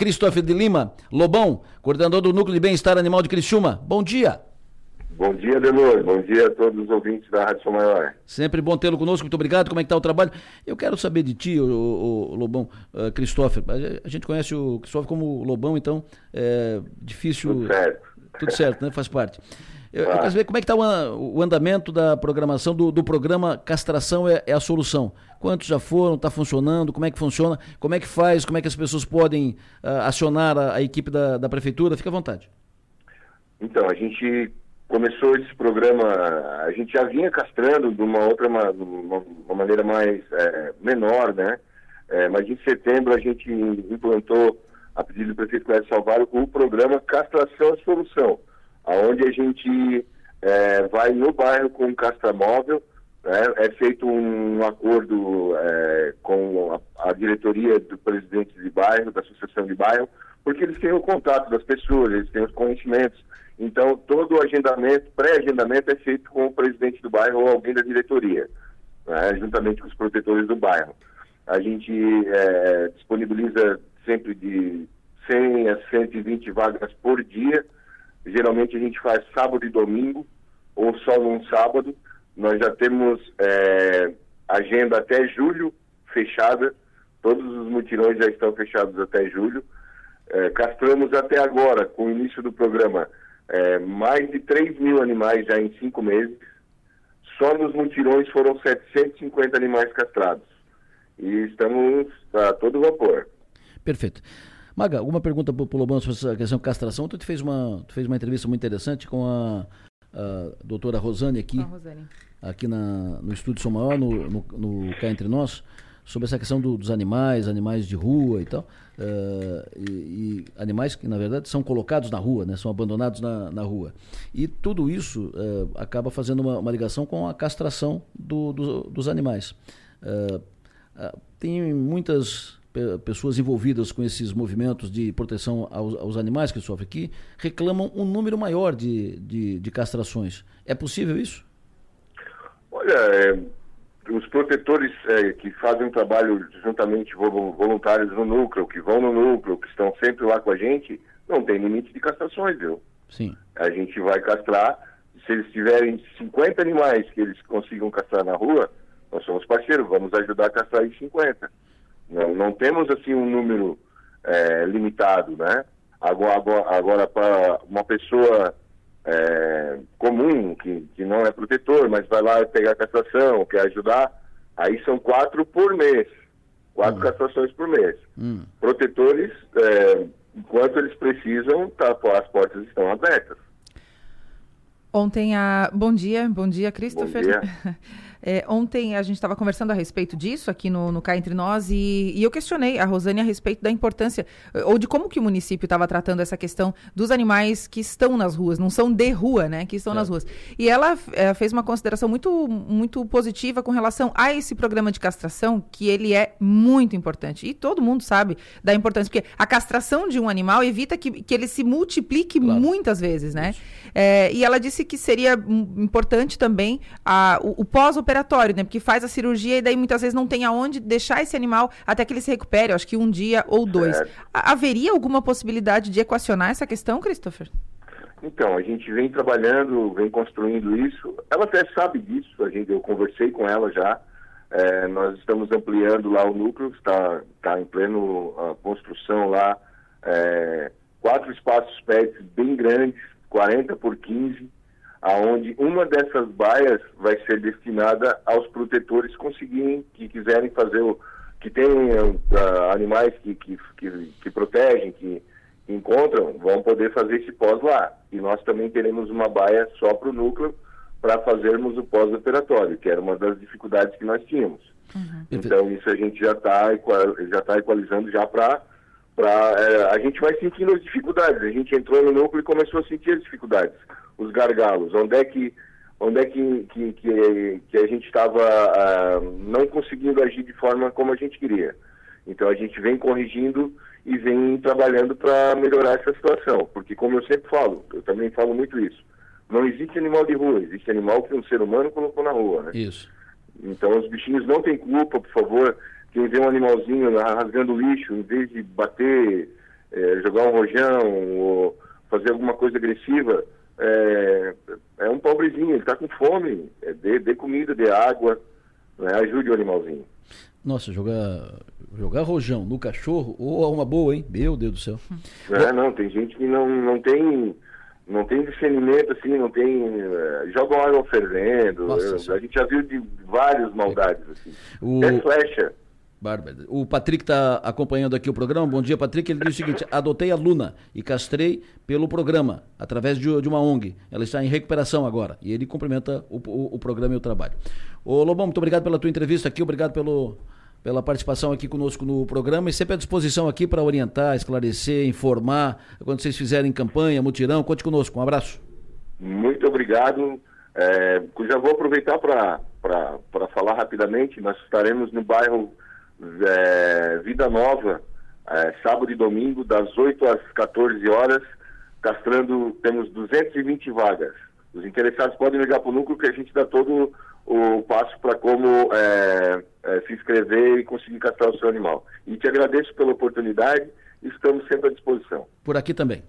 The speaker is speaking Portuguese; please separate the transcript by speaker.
Speaker 1: Christopher de Lima, Lobão, coordenador do Núcleo de Bem-Estar Animal de Criciúma. Bom dia.
Speaker 2: Bom dia, Delor. Bom dia a todos os ouvintes da Rádio São Maior.
Speaker 1: Sempre bom tê-lo conosco, muito obrigado. Como é que está o trabalho? Eu quero saber de ti, o, o, o Lobão, uh, Christopher. A gente conhece o Christopher como Lobão, então é difícil.
Speaker 2: Tudo certo.
Speaker 1: Tudo certo, né? Faz parte. Eu, eu, quero saber como é que está o, o, andamento da programação do, do programa Castração é, é, a Solução. Quantos já foram? Está funcionando? Como é que funciona? Como é que faz? Como é que as pessoas podem uh, acionar a, a, equipe da, da Prefeitura? Fique à vontade.
Speaker 2: Então, a gente começou esse programa, a gente já vinha castrando de uma outra uma, uma maneira mais é, menor, né? É, mas em setembro a gente implantou, a pedido do prefeito Cléber Salvário, o programa Castração é Solução onde a gente é, vai no bairro com um castramóvel, né, é feito um acordo é, com a, a, diretoria do presidente de bairro, da associação de bairro, porque eles têm o contato das pessoas, eles têm os conhecimentos. Então, todo o agendamento, pré-agendamento é feito com o presidente do bairro ou alguém da diretoria, né, juntamente com os protetores do bairro. A gente é, disponibiliza sempre de 100 a 120 vagas por dia, Geralmente a gente faz sábado e domingo, ou só num sábado. Nós já temos é, agenda até julho fechada. Todos os mutirões já estão fechados até julho. É, castramos até agora, com o início do programa, é, mais de 3 mil animais já em cinco meses. Só nos mutirões foram 750 animais castrados. E estamos a todo vapor.
Speaker 1: Perfeito. Maga, alguma pergunta para o Lobão sobre essa questão de castração? Tu fez uma, tu fez uma entrevista muito interessante com a, a doutora Rosane aqui, Rosane. aqui na, no Estúdio São Maior, no, no, no Cá Entre Nós, sobre essa questão do, dos animais, animais de rua e tal. Uh, e, e, animais que, na verdade, são colocados na rua, né? são abandonados na, na rua. E tudo isso uh, acaba fazendo uma, uma, ligação com a castração do, do, dos animais. Uh, tem muitas pessoas envolvidas com esses movimentos de proteção aos, aos animais que sofrem aqui reclamam um número maior de, de, de castrações. É possível isso?
Speaker 2: Olha, é, os protetores é, que fazem um trabalho juntamente voluntários no núcleo, que vão no núcleo, que estão sempre lá com a gente, não tem limite de castrações, viu?
Speaker 1: Sim.
Speaker 2: A gente vai castrar, se eles tiverem 50 animais que eles consigam castrar na rua, nós somos parceiros, vamos ajudar a castrar em 50. Não, não temos assim um número é, limitado, né? Agora, agora, agora para uma pessoa é, comum, que, que não é protetor, mas vai lá pegar a castração, quer ajudar, aí são quatro por mês. Quatro hum. castrações por mês.
Speaker 1: Hum.
Speaker 2: Protetores, é, enquanto eles precisam, tá, as portas estão abertas.
Speaker 3: Ontem a. Bom dia, bom dia, Christopher.
Speaker 2: Bom dia.
Speaker 3: É, ontem a gente estava conversando a respeito disso aqui no, no Cá Entre Nós e, e, eu questionei a Rosane a respeito da importância ou de como que o município estava tratando essa questão dos animais que estão nas ruas, não são de rua, né, que estão é. nas ruas. E ela é, fez uma consideração muito, muito positiva com relação a esse programa de castração, que ele é muito importante. E todo mundo sabe da importância, porque a castração de um animal evita que, que ele se multiplique claro. muitas vezes, né? É, e ela disse que seria importante também a, o, o pós operatório, né? Porque faz a cirurgia e daí muitas vezes não tem aonde deixar esse animal até que ele se recupere, acho que um dia ou dois. Haveria alguma possibilidade de equacionar essa questão, Christopher?
Speaker 2: Então, a gente vem trabalhando, vem construindo isso. Ela até sabe disso, a gente, eu conversei com ela já. É, nós estamos ampliando lá o núcleo, está, está em pleno construção lá. É, quatro espaços pets bem grandes, 40 por 15 aonde uma dessas baias vai ser destinada aos protetores conseguirem, que quiserem fazer o. que tem uh, animais que, que, que, que protegem, que, que, encontram, vão poder fazer esse pós lá. E nós também teremos uma baia só para o núcleo para fazermos o pós-operatório, que era uma das dificuldades que nós tínhamos. Uhum. Então isso a gente já está já tá equalizando já para para é, a gente vai sentindo as dificuldades. A gente entrou no núcleo e começou a sentir as dificuldades os gargalos, onde é que, onde é que, que, que, que a gente estava uh, não conseguindo agir de forma como a gente queria. Então a gente vem corrigindo e vem trabalhando para melhorar essa situação, porque como eu sempre falo, eu também falo muito isso, não existe animal de rua, existe animal que um ser humano colocou na rua, né?
Speaker 1: Isso.
Speaker 2: Então os bichinhos não têm culpa, por favor, quem vê um animalzinho rasgando lixo, em vez de bater jogar um rojão ou fazer alguma coisa agressiva, é, é um pobrezinho, ele está com fome, é, dê, dê comida, dê água, né? ajude o animalzinho.
Speaker 1: Nossa, jogar, jogar rojão no cachorro, ou oh, uma boa, hein? Meu Deus do céu.
Speaker 2: É, não, tem gente que não, não tem não tem discernimento assim, não tem. Uh, jogam água fervendo. Nossa, a gente já viu de várias maldades assim. O... É flecha.
Speaker 1: Bárbara. O Patrick está acompanhando aqui o programa. Bom dia, Patrick. Ele diz o seguinte: adotei a Luna e castrei pelo programa, através de, de uma ONG. Ela está em recuperação agora. E ele cumprimenta o, o, o programa e o trabalho. Ô Lobão, muito obrigado pela tua entrevista aqui, obrigado pelo, pela participação aqui conosco no programa e sempre à disposição aqui para orientar, esclarecer, informar. Quando vocês fizerem campanha, mutirão, conte conosco. Um abraço.
Speaker 2: Muito obrigado. É, já vou aproveitar para falar rapidamente. Nós estaremos no bairro é, Vida Nova, é, sábado e domingo, das 8 às 14 horas, castrando, temos 220 vagas. Os interessados podem ligar para o núcleo que a gente dá todo o passo para como é, é, se inscrever e conseguir castrar o seu animal. E te agradeço pela oportunidade estamos sempre à disposição.
Speaker 1: Por aqui também.